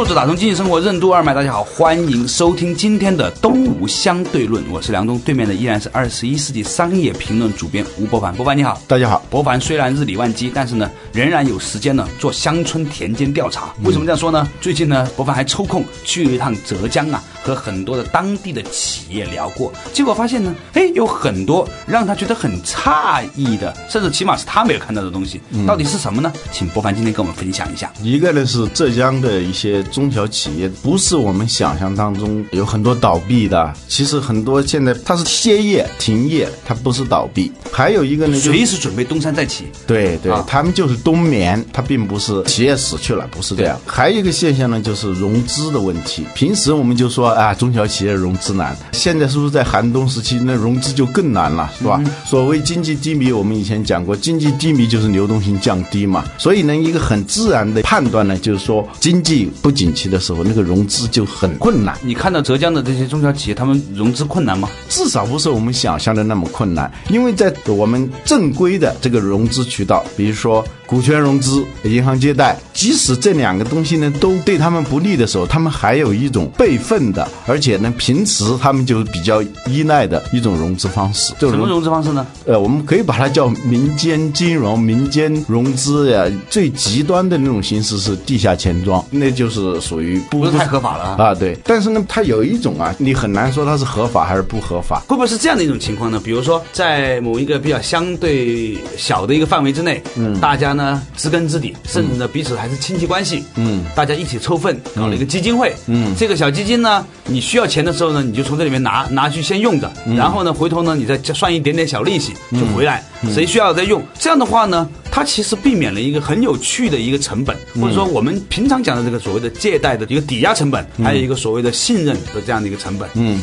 作者打通经济生活任督二脉，大家好，欢迎收听今天的东吴相对论。我是梁东，对面的依然是二十一世纪商业评论主编吴伯凡。伯凡你好，大家好。伯凡虽然日理万机，但是呢，仍然有时间呢做乡村田间调查。为什么这样说呢？最近呢，伯凡还抽空去了一趟浙江啊，和很多的当地的企业聊过，结果发现呢，哎，有很多让他觉得很诧异的，甚至起码是他没有看到的东西，到底是什么呢？请伯凡今天跟我们分享一下。一个呢是浙江的一些。中小企业不是我们想象当中有很多倒闭的，其实很多现在它是歇业停业，它不是倒闭。还有一个呢，随时准备东山再起。对对，他们就是冬眠，它并不是企业死去了，不是这样。还有一个现象呢，就是融资的问题。平时我们就说啊，中小企业融资难，现在是不是在寒冬时期，那融资就更难了，是吧？所谓经济低迷，我们以前讲过，经济低迷就是流动性降低嘛。所以呢，一个很自然的判断呢，就是说经济不。景气的时候，那个融资就很困难。你看到浙江的这些中小企业，他们融资困难吗？至少不是我们想象的那么困难，因为在我们正规的这个融资渠道，比如说。股权融资、银行借贷，即使这两个东西呢都对他们不利的时候，他们还有一种备份的，而且呢平时他们就比较依赖的一种融资方式。什么融资方式呢？呃，我们可以把它叫民间金融、民间融资呀。最极端的那种形式是地下钱庄，那就是属于不是太合法了啊。对，但是呢，它有一种啊，你很难说它是合法还是不合法。会不会是这样的一种情况呢？比如说，在某一个比较相对小的一个范围之内，嗯，大家呢。呢，知根知底，甚至呢彼此还是亲戚关系。嗯，大家一起凑份搞了一个基金会。嗯，这个小基金呢，你需要钱的时候呢，你就从这里面拿拿去先用着，然后呢，回头呢，你再算一点点小利息就回来。谁需要再用？这样的话呢，它其实避免了一个很有趣的一个成本，或者说我们平常讲的这个所谓的借贷的一个抵押成本，还有一个所谓的信任的这样的一个成本。嗯，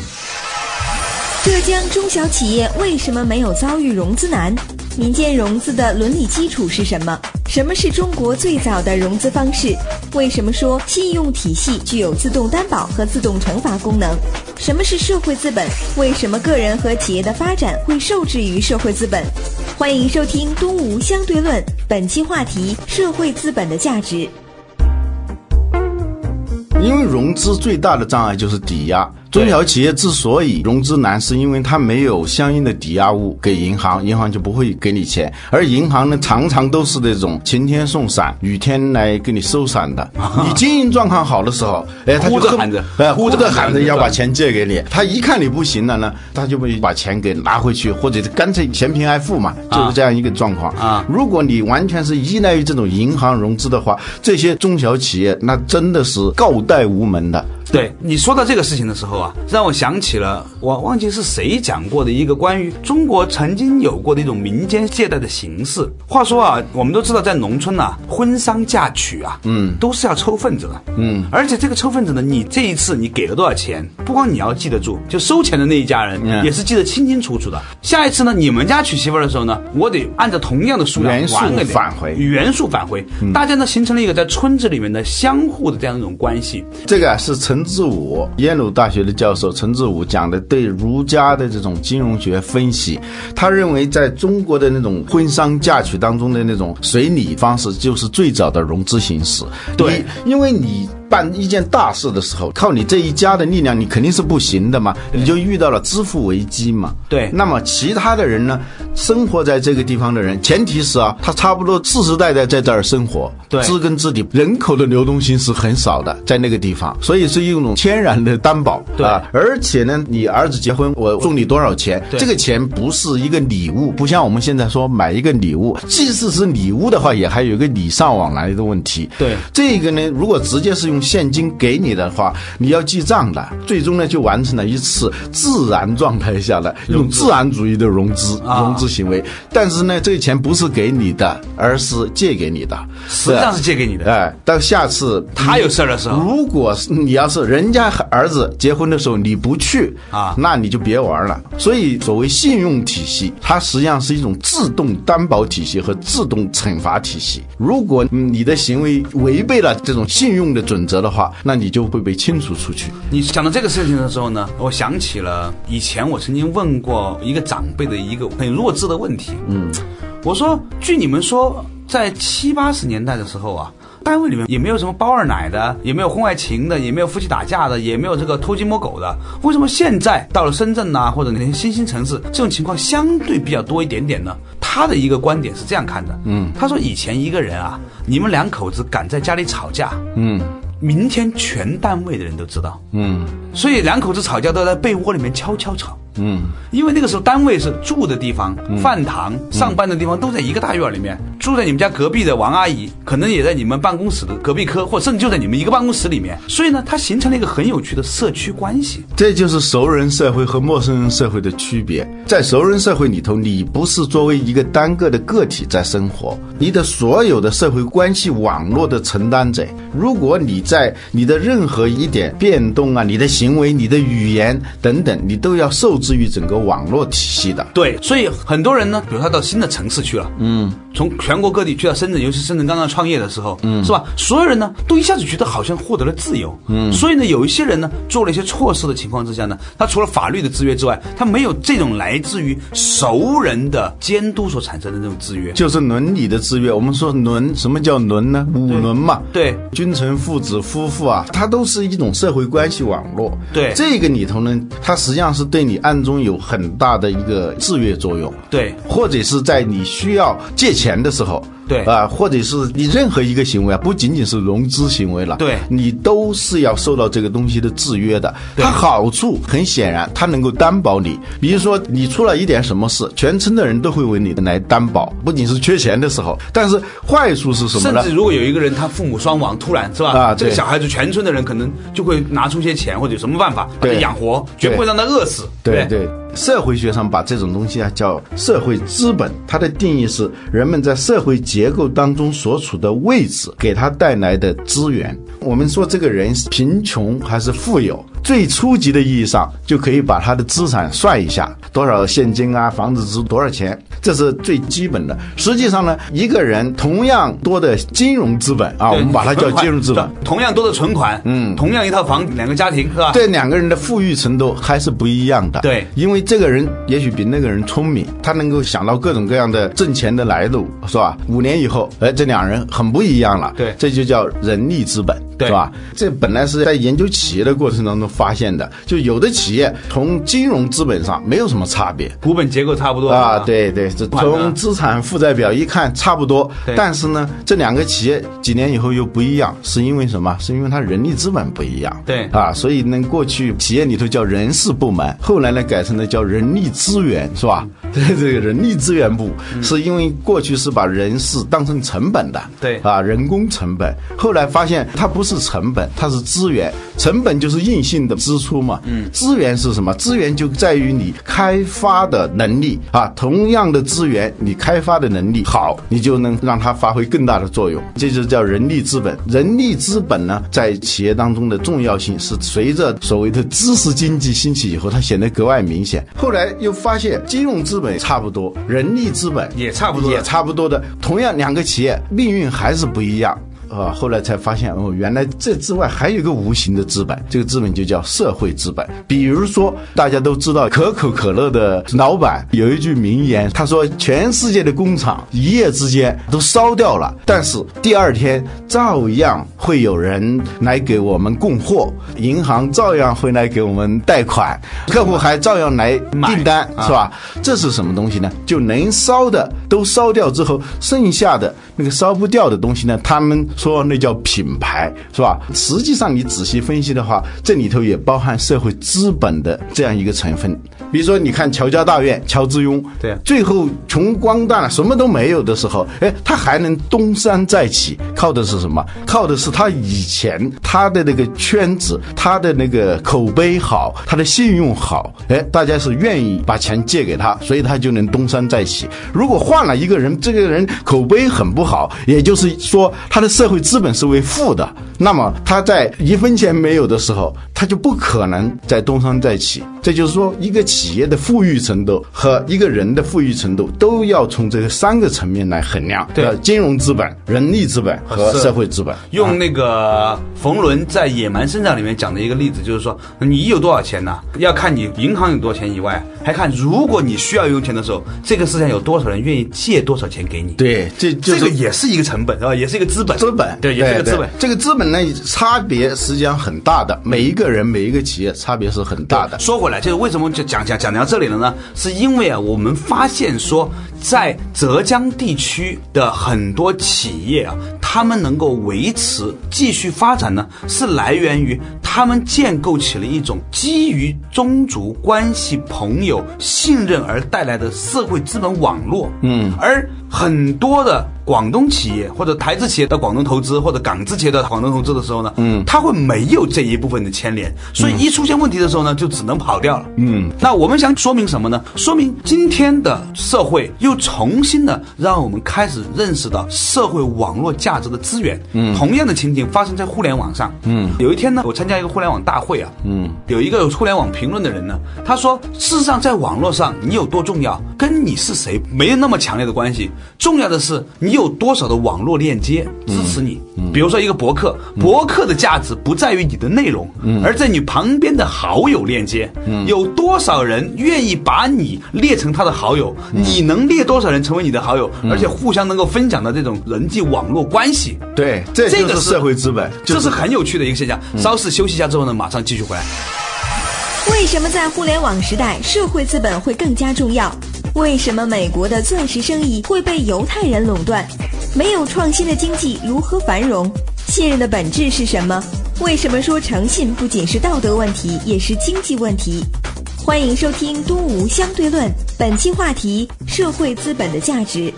浙江中小企业为什么没有遭遇融资难？民间融资的伦理基础是什么？什么是中国最早的融资方式？为什么说信用体系具有自动担保和自动惩罚功能？什么是社会资本？为什么个人和企业的发展会受制于社会资本？欢迎收听《东吴相对论》，本期话题：社会资本的价值。因为融资最大的障碍就是抵押。中小企业之所以融资难，是因为它没有相应的抵押物给银行，银行就不会给你钱。而银行呢，常常都是那种晴天送伞，雨天来给你收伞的。你经营状况好的时候，哎，他就喊着，哎，呼着喊着要把钱借给你。他一看你不行了呢，他就会把钱给拿回去，或者是干脆嫌贫爱富嘛，就是这样一个状况啊。如果你完全是依赖于这种银行融资的话，这些中小企业那真的是告贷无门的。对你说到这个事情的时候啊，让我想起了我忘记是谁讲过的一个关于中国曾经有过的一种民间借贷的形式。话说啊，我们都知道在农村呐，婚丧嫁娶啊，嗯，都是要抽份子的，嗯，而且这个抽份子呢，你这一次你给了多少钱，不光你要记得住，就收钱的那一家人也是记得清清楚楚的。下一次呢，你们家娶媳妇的时候呢，我得按照同样的数量原数返回，原数返回，大家呢形成了一个在村子里面的相互的这样一种关系。这个是成。陈志武，耶鲁大学的教授陈志武讲的对儒家的这种金融学分析，他认为在中国的那种婚丧嫁娶当中的那种随礼方式，就是最早的融资形式。对，因为你。办一件大事的时候，靠你这一家的力量，你肯定是不行的嘛，你就遇到了支付危机嘛。对那么其他的人呢，生活在这个地方的人，前提是啊，他差不多世世代代在这儿生活，对知根知底，人口的流动性是很少的，在那个地方，所以是一种天然的担保。对啊，而且呢，你儿子结婚，我送你多少钱？对这个钱不是一个礼物，不像我们现在说买一个礼物，即使是礼物的话，也还有一个礼尚往来的问题。对这个呢，如果直接是用现金给你的话，你要记账的，最终呢就完成了一次自然状态下的一种自然主义的融资啊融资行为。但是呢，这个钱不是给你的，而是借给你的，实际上是借给你的。哎，到下次他有事儿的时候如果是你要是人家儿子结婚的时候你不去啊那你就别玩了。所以所谓信用体系，它实际上是一种自动担保体系和自动惩罚体系。如果嗯你的行为违背了这种信用的准则的话，那你就会被清除出去。你讲到这个事情的时候呢，我想起了以前我曾经问过一个长辈的一个很弱智的问题。嗯，我说，据你们说，在七八十年代的时候啊。单位里面也没有什么包二奶的，也没有婚外情的，也没有夫妻打架的，也没有这个偷鸡摸狗的。为什么现在到了深圳呐、或者那些新兴城市，这种情况相对比较多一点点呢？他的一个观点是这样看的，嗯，他说以前一个人啊，你们两口子敢在家里吵架，嗯明天全单位的人都知道，嗯所以两口子吵架都在被窝里面悄悄吵。嗯，因为那个时候单位是住的地方、饭堂、上班的地方都在一个大院里面。住在你们家隔壁的王阿姨，可能也在你们办公室的隔壁科，或甚至就在你们一个办公室里面。所以呢，它形成了一个很有趣的社区关系。这就是熟人社会和陌生人社会的区别。在熟人社会里头，你不是作为一个单个的个体在生活，你的所有的社会关系网络的承担者。如果你在你的任何一点变动啊，你的行为、你的语言等等，你都要受制于整个网络体系的。对，所以很多人呢，比如他到新的城市去了，嗯，从全国各地去到深圳，尤其深圳刚刚创业的时候，嗯，是吧？所有人呢都一下子觉得好像获得了自由，嗯，所以呢，有一些人呢做了一些错事的情况之下呢，他除了法律的制约之外，他没有这种来自于熟人的监督所产生的这种制约。就是伦理的制约。我们说伦，什么叫伦呢？五伦嘛。对君臣、父子、夫妇啊，它都是一种社会关系网络。对这个里头呢，它实际上是对你暗中有很大的一个制约作用。对或者是在你需要借钱的时候，对啊，或者是你任何一个行为啊，不仅仅是融资行为了，对你都是要受到这个东西的制约的。对它好处很显然，它能够担保你，比如说你出了一点什么事，全村的人都会为你来担保，不仅是缺钱的时候，但是坏处是什么呢甚至？如果有一个人他父母双亡，突然是吧？啊这个小孩子全村的人可能就会拿出些钱或者有什么办法把他养活，绝不会让他饿死。不对对，社会学上把这种东西啊叫社会资本，它的定义是人们在社会结构当中所处的位置给他带来的资源。我们说这个人是贫穷还是富有，最初级的意义上就可以把他的资产算一下，多少现金啊，房子值多少钱，这是最基本的。实际上呢，一个人同样多的金融资本啊，我们把它叫金融资本。同样多的存款，嗯，同样一套房，两个家庭是吧？这两个人的富裕程度还是不一样的。对因为这个人也许比那个人聪明，他能够想到各种各样的挣钱的来路，是吧？五年以后，哎，这两人很不一样了。对这就叫人力资本，对是吧？这本来是在研究企业的过程当中发现的，就有的企业从金融资本上没有什么差别。股本结构差不多啊，，对对，这从资产负债表一看差不多，但是呢，这两个企业几年以后又不一样，是因为什么？是因为它人力资本不一样。对啊，所以呢，过去企业里头叫人事部门，后来呢改成了叫人力资源，是吧？对这个人力资源部，是因为过去是把人事当成成本的，对啊，人工成本，后来发现它不是成本，它是资源，成本就是硬性的支出嘛，嗯，资源是什么？资源就在于你开发的能力啊，同样的资源，你开发的能力好，你就能让它发挥更大的作用，这就叫人力资本。人力资本呢，在企业当中的重要性是随着所谓的知识经济兴起以后，它显得格外明显。后来又发现金融资本差不多，人力资本也差不多也差不多的，同样两个企业命运还是不一样。啊，后来才发现哦，原来这之外还有一个无形的资本，这个资本就叫社会资本。比如说，大家都知道可口可乐的老板有一句名言，他说：“全世界的工厂一夜之间都烧掉了，但是第二天照样会有人来给我们供货，银行照样会来给我们贷款，客户还照样来订单，是吧？这是什么东西呢？就能烧的都烧掉之后，剩下的那个烧不掉的东西呢？他们说那叫品牌，是吧？实际上你仔细分析的话，这里头也包含社会资本的这样一个成分。比如说，你看乔家大院，乔致庸，对，最后穷光蛋了，什么都没有的时候，哎，他还能东山再起，靠的是什么？靠的是他以前他的那个圈子，他的那个口碑好，他的信用好，哎，大家是愿意把钱借给他，所以他就能东山再起。如果换了一个人，这个人口碑很不好，也就是说他的社社会资本是为负的，那么他在一分钱没有的时候，他就不可能再东山再起。这就是说，一个企业的富裕程度和一个人的富裕程度都要从这三个层面来衡量。对，金融资本、人力资本和社会资本。用那个冯仑在《野蛮生长》里面讲的一个例子，就是说，你有多少钱呢？要看你银行有多少钱以外，还看如果你需要用钱的时候，这个世界上有多少人愿意借多少钱给你。对，这这个也是一个成本，是吧？也是一个资本。资本对，也是一个资本。这个资本呢，差别实际上很大的，每一个人、每一个企业差别是很大的。说回来，就是为什么就讲讲讲到这里了呢？是因为啊，我们发现说，在浙江地区的很多企业啊，他们能够维持继续发展呢，是来源于他们建构起了一种基于宗族关系、朋友信任而带来的社会资本网络。嗯，而很多的广东企业或者台资企业到广东投资，或者港资企业到广东投资的时候呢，嗯，他会没有这一部分的牵连，所以一出现问题的时候呢，就只能跑掉了。嗯，那我们想说明什么呢？说明今天的社会又重新的让我们开始认识到社会网络价值的资源。嗯，同样的情景发生在互联网上。嗯，有一天呢，我参加一个互联网大会啊，嗯，有一个互联网评论的人呢，他说，事实上在网络上你有多重要，跟你是谁没有那么强烈的关系。重要的是你有多少的网络链接支持你。比如说一个博客，博客的价值不在于你的内容，而在你旁边的好友链接。有多少人愿意把你列成他的好友？你能列多少人成为你的好友？而且互相能够分享的这种人际网络关系。对，这这个是社会资本，这是很有趣的一个现象。稍事休息一下之后呢，马上继续回来。为什么在互联网时代，社会资本会更加重要？为什么美国的钻石生意会被犹太人垄断？没有创新的经济如何繁荣？信任的本质是什么？为什么说诚信不仅是道德问题，也是经济问题？欢迎收听《东吴相对论》，本期话题：社会资本的价值。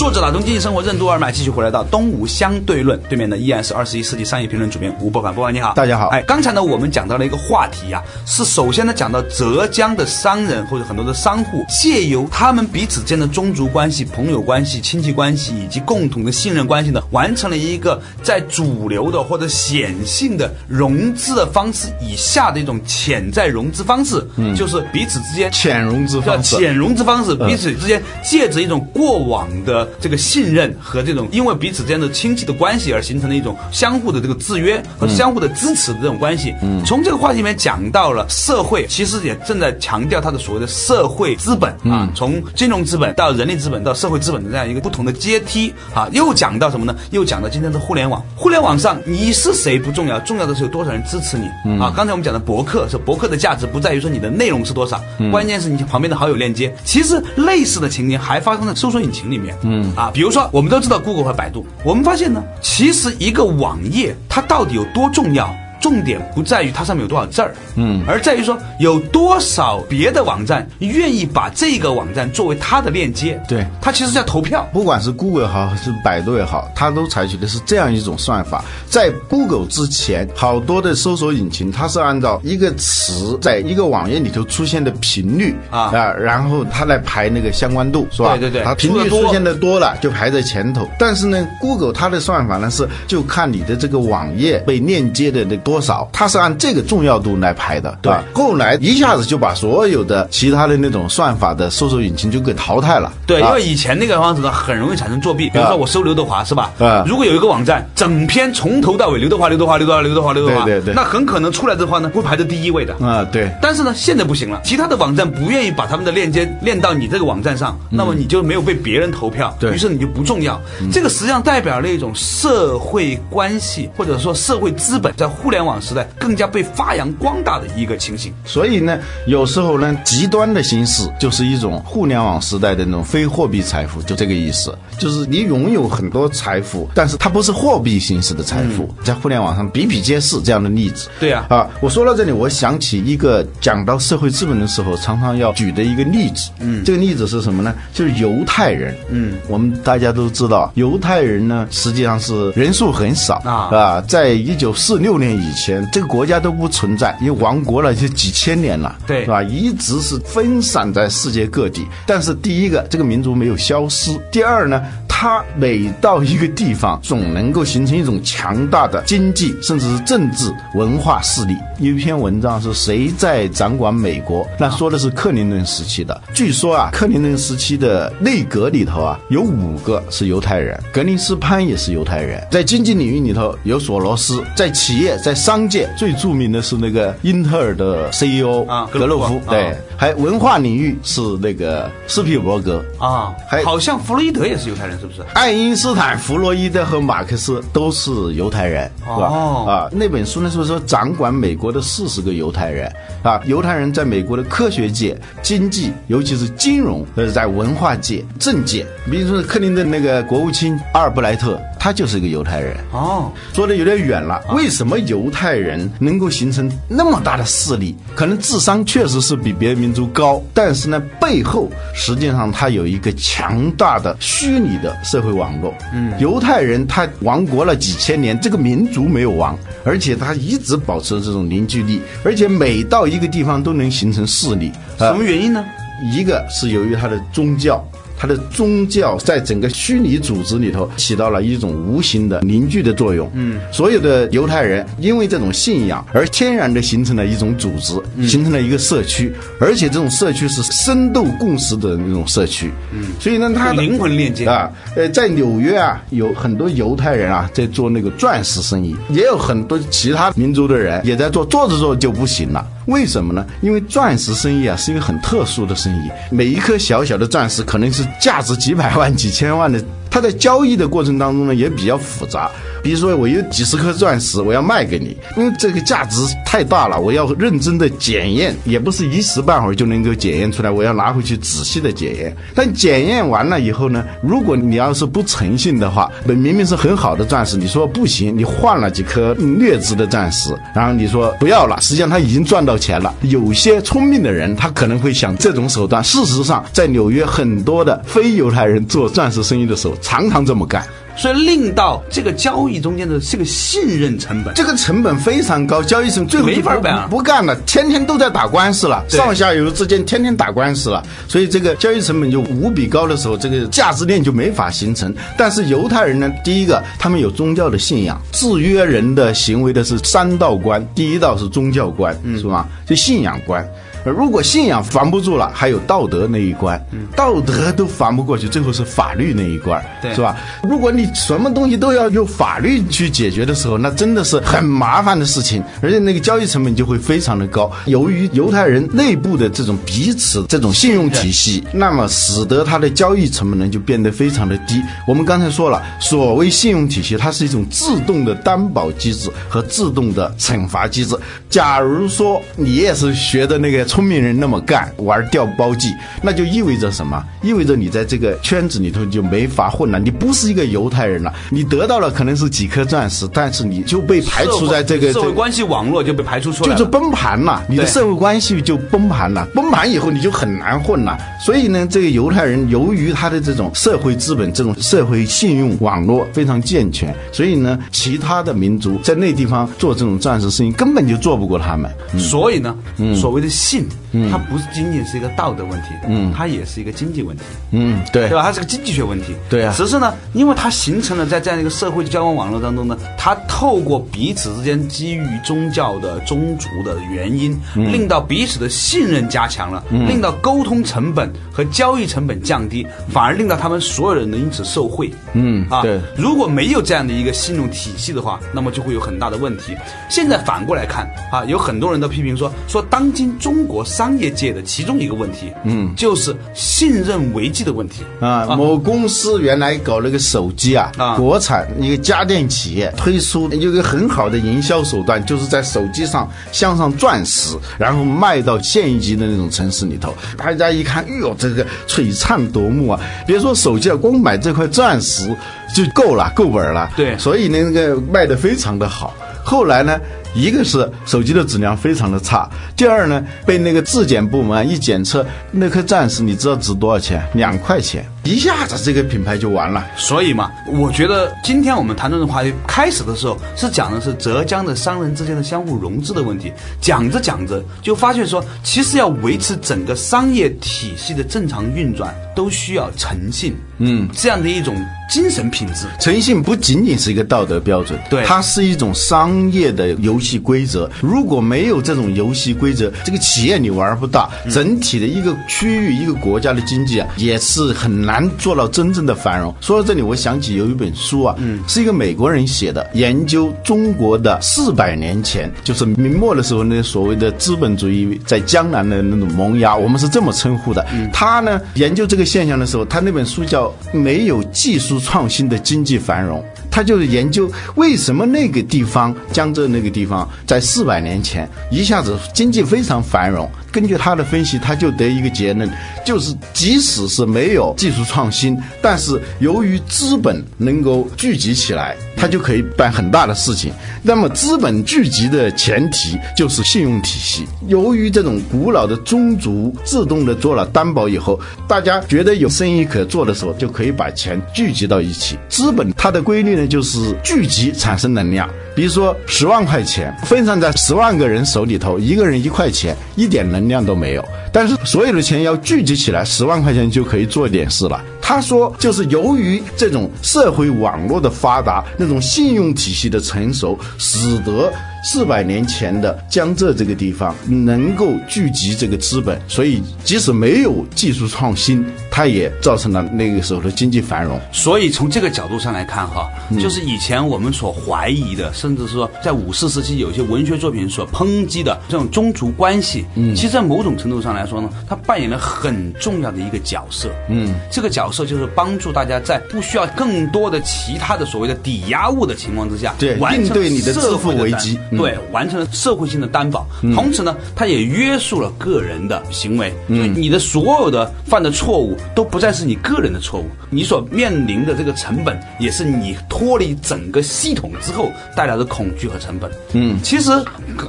作者打通经济生活任督二脉，继续回来到东吴相对论对面的依然是二十一世纪商业评论主编吴伯凡。伯凡你好，大家好。哎，刚才呢我们讲到了一个话题啊，是首先呢讲到浙江的商人或者很多的商户，借由他们彼此间的宗族关系、朋友关系、亲戚关系以及共同的信任关系呢，完成了一个在主流的或者显性的融资的方式以下的一种潜在融资方式，嗯，就是彼此之间潜融资方式，潜融资方式，彼此之间借着一种过往的。这个信任和这种因为彼此之间的亲戚的关系而形成的一种相互的这个制约和相互的支持的这种关系。嗯，从这个话题里面讲到了社会，其实也正在强调它的所谓的社会资本啊，从金融资本到人力资本到社会资本的这样一个不同的阶梯啊。又讲到什么呢？又讲到今天的互联网。互联网上你是谁不重要，重要的是有多少人支持你啊。刚才我们讲的博客是博客的价值不在于说你的内容是多少，关键是你旁边的好友链接。其实类似的情景还发生在搜索引擎里面。嗯。啊，比如说，我们都知道 Google 和百度，我们发现呢，其实一个网页它到底有多重要？重点不在于它上面有多少字儿，嗯，而在于说有多少别的网站愿意把这个网站作为它的链接。对，它其实叫投票。不管是 Google 也好，还是百度也好，它都采取的是这样一种算法。在 Google 之前，好多的搜索引擎，它是按照一个词在一个网页里头出现的频率啊啊，然后它来排那个相关度，是吧？对对对，它频率出现的多了，就排在前头。但是呢，Google 它的算法呢是就看你的这个网页被链接的那。多少，它是按这个重要度来排的，对吧？后来一下子就把所有的其他的那种算法的搜索引擎就给淘汰了。对，啊因为以前那个方式呢，很容易产生作弊。比如说我搜刘德华是吧？啊如果有一个网站整篇从头到尾刘德华、刘德华、刘德华、刘德华、刘德华，对对对那很可能出来的话呢，会排在第一位的。啊，对。但是呢，现在不行了，其他的网站不愿意把他们的链接链到你这个网站上，那么你就没有被别人投票，对于是你就不重要。这个实际上代表了一种社会关系或者说社会资本在互联网时代更加被发扬光大的一个情形。所以呢，有时候呢，极端的形式就是一种互联网时代的那种非货币财富，就这个意思。就是你拥有很多财富，但是它不是货币形式的财富，在互联网上比比皆是这样的例子。对呀啊，我说到这里，我想起一个讲到社会资本的时候，常常要举的一个例子。嗯，这个例子是什么呢？就是犹太人。嗯，我们大家都知道，犹太人呢，实际上是人数很少啊啊，在一九四六年以前，这个国家都不存在，因为亡国了就几千年了，对是吧？一直是分散在世界各地。但是第一个，这个民族没有消失；第二呢，它每到一个地方，总能够形成一种强大的经济，甚至是政治文化势力。有一篇文章是谁在掌管美国？那说的是克林顿时期的。据说啊，克林顿时期的内阁里头啊，有五个是犹太人，格林斯潘也是犹太人。在经济领域里头有索罗斯，在企业在商界最著名的是那个英特尔的 CEO 啊格洛夫对啊，还文化领域是那个斯皮尔伯格。啊还，好像弗洛伊德也是犹太人，是不是？爱因斯坦、弗洛伊德和马克思都是犹太人，是吧？哦啊，那本书呢，是说掌管美国的四十个犹太人啊，犹太人在美国的科学界、经济，尤其是金融，呃，在文化界、政界，比如说克林顿那个国务卿阿尔布莱特，他就是一个犹太人。哦，说的有点远了。为什么犹太人能够形成那么大的势力？可能智商确实是比别的民族高，但是呢，背后实际上他有一个强大的虚拟的社会网络。嗯，犹太人他亡国了几千年，这个民族没有亡，而且他一直保持着这种凝聚力，而且每到一个地方都能形成势力。呃什么原因呢？一个是由于他的宗教，它的宗教在整个虚拟组织里头起到了一种无形的凝聚的作用。嗯，所有的犹太人因为这种信仰而天然的形成了一种组织，形成了一个社区，而且这种社区是深度共识的那种社区。嗯，所以呢，它灵魂链接啊，呃，在纽约啊，有很多犹太人啊在做那个钻石生意，也有很多其他民族的人也在做，做着做着就不行了。为什么呢？因为钻石生意啊是一个很特殊的生意，每一颗小小的钻石可能是价值几百万、几千万的。它在交易的过程当中呢也比较复杂，比如说我有几十颗钻石，我要卖给你，因为这个价值太大了，我要认真的检验，也不是一时半会儿就能够检验出来，我要拿回去仔细的检验。但检验完了以后呢，如果你要是不诚信的话，那明明是很好的钻石，你说不行，你换了几颗劣质的钻石，然后你说不要了，实际上他已经赚到钱了。有些聪明的人，他可能会想这种手段。事实上，在纽约很多的非犹太人做钻石生意的时候，常常这么干。所以令到这个交易中间的这个信任成本，这个成本非常高，交易成最后没法不办啊不干了，天天都在打官司了，上下游之间天天打官司了，所以这个交易成本就无比高的时候，这个价值链就没法形成。但是犹太人呢，第一个他们有宗教的信仰，制约人的行为的是三道关，第一道是宗教关，是吧？就信仰关。呃如果信仰防不住了，还有道德那一关，道德都防不过去，最后是法律那一关，对是吧？如果你什么东西都要用法律去解决的时候，那真的是很麻烦的事情，而且那个交易成本就会非常的高。由于犹太人内部的这种彼此这种信用体系，那么使得它的交易成本呢就变得非常的低。我们刚才说了，所谓信用体系，它是一种自动的担保机制和自动的惩罚机制。假如说你也是学的那个聪明人那么干，玩掉包计，那就意味着什么？意味着你在这个圈子里头就没法混了，你不是一个犹太人了。你得到了可能是几颗钻石，但是你就被排除在这个这个社会关系网络就被排除出来了，就是崩盘了，你的社会关系就崩盘了。崩盘以后你就很难混了。所以呢，这个犹太人由于他的这种社会资本、这种社会信用网络非常健全，所以呢，其他的民族在那地方做这种钻石生意根本就做不过他们。所以呢，嗯所谓的信 end. 它不是仅仅是一个道德问题，嗯，它也是一个经济问题，嗯，对。对吧？它是个经济学问题，对啊。只是呢，因为它形成了在这样一个社会交往网络当中呢，它透过彼此之间基于宗教的宗族的原因，嗯。令到彼此的信任加强了，令到沟通成本和交易成本降低，反而令到他们所有人能因此受惠。嗯啊，对。如果没有这样的一个信用体系的话，那么就会有很大的问题。现在反过来看啊，有很多人都批评说，说当今中国商业界的其中一个问题，嗯，就是信任危机的问题啊，某公司原来搞了个手机啊，啊国产一个家电企业推出有一个很好的营销手段，就是在手机上镶上钻石，然后卖到县一级的那种城市里头，大家一看，哎呦，这个璀璨夺目啊！别说手机了，光买这块钻石就够了，够本了。对所以呢，那个卖的非常的好。后来呢，一个是手机的质量非常的差，第二呢，被那个质检部门一检测，那颗钻石你知道值多少钱？两块钱，一下子这个品牌就完了。所以嘛，我觉得今天我们谈论的话题开始的时候是讲的是浙江的商人之间的相互融资的问题，讲着讲着就发现说，其实要维持整个商业体系的正常运转，都需要诚信，嗯，这样的一种精神品质。诚信不仅仅是一个道德标准，对它是一种商业的游戏规则。如果没有这种游戏规则，这个企业你玩不大，整体的一个区域、一个国家的经济啊，也是很难做到真正的繁荣。说到这里，我想起有一本书啊，嗯，是一个美国人写的，研究中国的四百年前，就是明末的时候那所谓的资本主义在江南的那种萌芽，我们是这么称呼的。他呢研究这个现象的时候，他那本书叫《没有技术创新的经济繁荣》。他就是研究为什么那个地方江浙那个地方在四百年前一下子经济非常繁荣。根据他的分析，他就得一个结论，就是即使是没有技术创新，但是由于资本能够聚集起来，他就可以办很大的事情。那么资本聚集的前提就是信用体系。由于这种古老的宗族自动的做了担保以后，大家觉得有生意可做的时候，就可以把钱聚集到一起。资本它的规律呢，就是聚集产生能量。比如说十万块钱分散在十万个人手里头，一个人一块钱，一点能能量都没有。但是所有的钱要聚集起来，十万块钱就可以做点事了。他说，就是由于这种社会网络的发达，那种信用体系的成熟，使得四百年前的江浙这个地方能够聚集这个资本，所以即使没有技术创新，它也造成了那个时候的经济繁荣。所以从这个角度上来看，哈，就是以前我们所怀疑的，甚至是说在五四时期有一些文学作品所抨击的这种宗族关系，嗯，其实，在某种程度上来说呢，它扮演了很重要的一个角色，嗯，这个角色就是帮助大家在不需要更多的其他的所谓的抵押物的情况之下，对完成应对你的社会危机嗯对，完成了社会性的担保，同时呢，它也约束了个人的行为，就你的所有的犯的错误都不再是你个人的错误，你所面临的这个成本也是你脱离整个系统之后带来的恐惧和成本。嗯，其实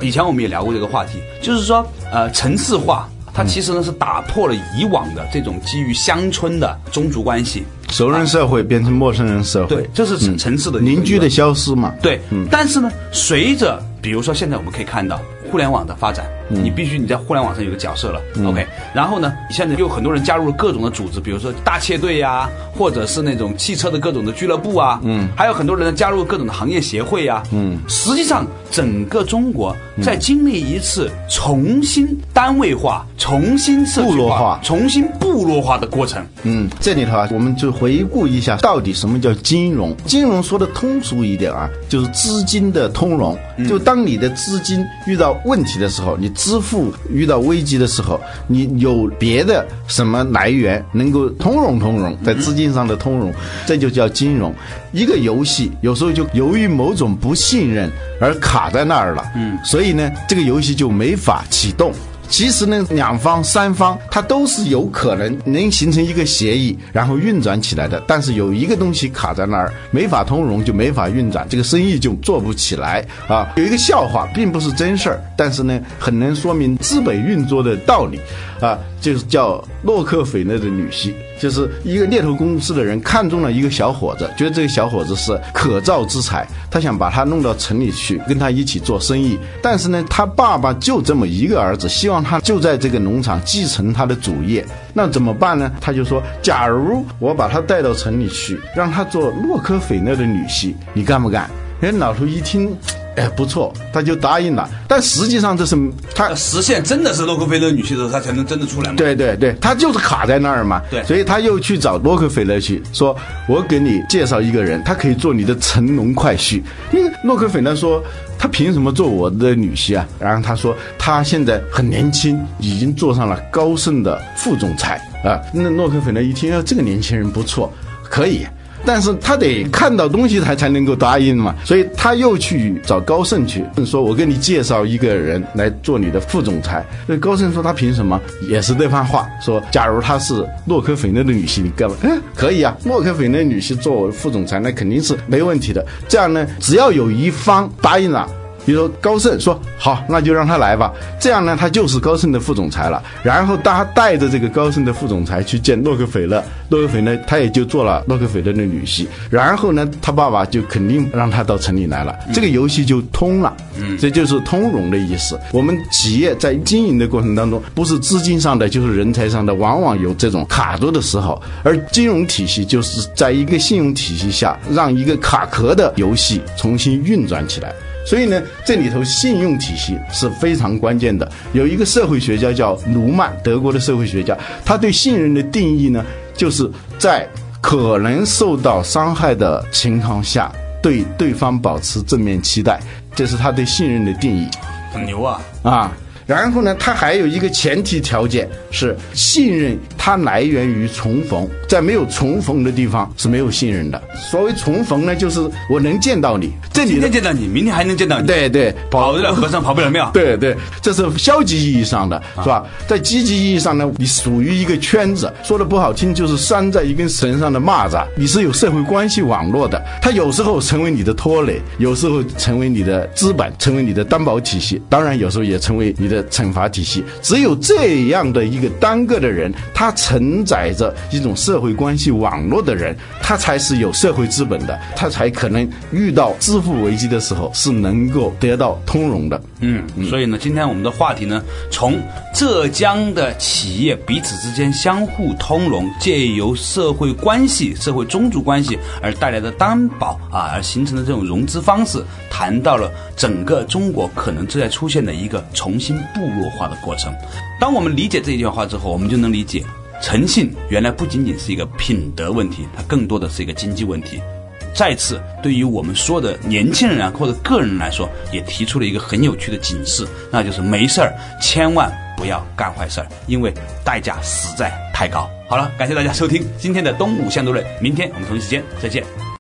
以前我们也聊过这个话题，就是说，呃，城市化。它其实呢是打破了以往的这种基于乡村的宗族关系，熟人社会变成陌生人社会，对，这是城城市的邻居的消失嘛。对，但是呢，随着比如说现在我们可以看到互联网的发展，你必须你在互联网上有个角色了、o k 然后呢，现在有很多人加入了各种的组织，比如说大切队呀、或者是那种汽车的各种的俱乐部啊，嗯，还有很多人加入各种的行业协会呀、嗯，实际上整个中国在经历一次重新单位化、重新社区部落化。重新部落化的过程。嗯，这里头啊，我们就回顾一下，到底什么叫金融？金融说的通俗一点啊，就是资金的通融。就当你的资金遇到问题的时候，你支付遇到危机的时候，你有别的什么来源能够通融通融，在资金上的通融，这就叫金融。一个游戏有时候就由于某种不信任而卡在那儿了，嗯，所以呢，这个游戏就没法启动。其实呢，两方、三方它都是有可能能形成一个协议，然后运转起来的。但是有一个东西卡在那儿，没法通融，就没法运转，这个生意就做不起来啊。有一个笑话，并不是真事儿，但是呢，很能说明资本运作的道理啊，就是叫洛克菲勒的女婿。就是一个猎头公司的人看中了一个小伙子，觉得这个小伙子是可造之材，他想把他弄到城里去跟他一起做生意。但是呢，他爸爸就这么一个儿子，希望他就在这个农场继承他的主业。那怎么办呢？他就说：“假如我把他带到城里去，让他做洛克菲勒的女婿，你干不干？”哎，老头一听。哎，不错，他就答应了。但实际上，这是他实现真的是洛克菲勒女婿的时候，他才能真的出来嘛？对对对，他就是卡在那儿嘛。对，所以他又去找洛克菲勒去说：“我给你介绍一个人，他可以做你的乘龙快婿。”因为洛克菲勒说：“他凭什么做我的女婿啊？”然后他说：“他现在很年轻，已经做上了高盛的副总裁啊。”那洛克菲勒一听，这个年轻人不错，可以。但是他得看到东西，他才能够答应嘛，所以他又去找高盛去说：“我给你介绍一个人来做你的副总裁。”那高盛说：“他凭什么？”也是那番话，说：“假如他是洛克菲勒的女婿，你干嘛？嗯，可以啊，洛克菲勒女婿做我副总裁，那肯定是没问题的。这样呢，只要有一方答应了。”比如说高盛说好，那就让他来吧。这样呢，他就是高盛的副总裁了。然后他带着这个高盛的副总裁去见洛克菲勒，洛克菲勒他也就做了洛克菲勒的女婿。然后呢，他爸爸就肯定让他到城里来了。这个游戏就通了。嗯，这就是通融的意思。我们企业在经营的过程当中，不是资金上的，就是人才上的，往往有这种卡住的时候。而金融体系就是在一个信用体系下，让一个卡壳的游戏重新运转起来。所以呢，这里头信用体系是非常关键的。有一个社会学家叫卢曼，德国的社会学家，他对信任的定义呢，就是在可能受到伤害的情况下，对对方保持正面期待，这是他对信任的定义。很牛啊！啊。然后呢，他还有一个前提条件是信任，它来源于重逢，在没有重逢的地方是没有信任的。所谓重逢呢，就是我能见到你，这里能见到你，明天还能见到你。对对，跑得了和尚跑不了庙。对对，这是消极意义上的，是吧？在积极意义上呢，你属于一个圈子，说的不好听就是拴在一根绳上的蚂蚱，你是有社会关系网络的。它有时候成为你的拖累，有时候成为你的资本，成为你的担保体系，当然有时候也成为你的。惩罚体系，只有这样的一个单个的人，他承载着一种社会关系网络的人，他才是有社会资本的，他才可能遇到支付危机的时候是能够得到通融的。嗯，所以呢，今天我们的话题呢，从浙江的企业彼此之间相互通融，借由社会关系、社会宗族关系而带来的担保啊，而形成的这种融资方式，谈到了整个中国可能正在出现的一个重新部落化的过程。当我们理解这一句话之后，我们就能理解，诚信原来不仅仅是一个品德问题，它更多的是一个经济问题。再次，对于我们说的年轻人啊，或者个人来说，也提出了一个很有趣的警示，那就是没事儿千万不要干坏事儿，因为代价实在太高。好了，感谢大家收听今天的东吴相对论，明天我们同一时间再见。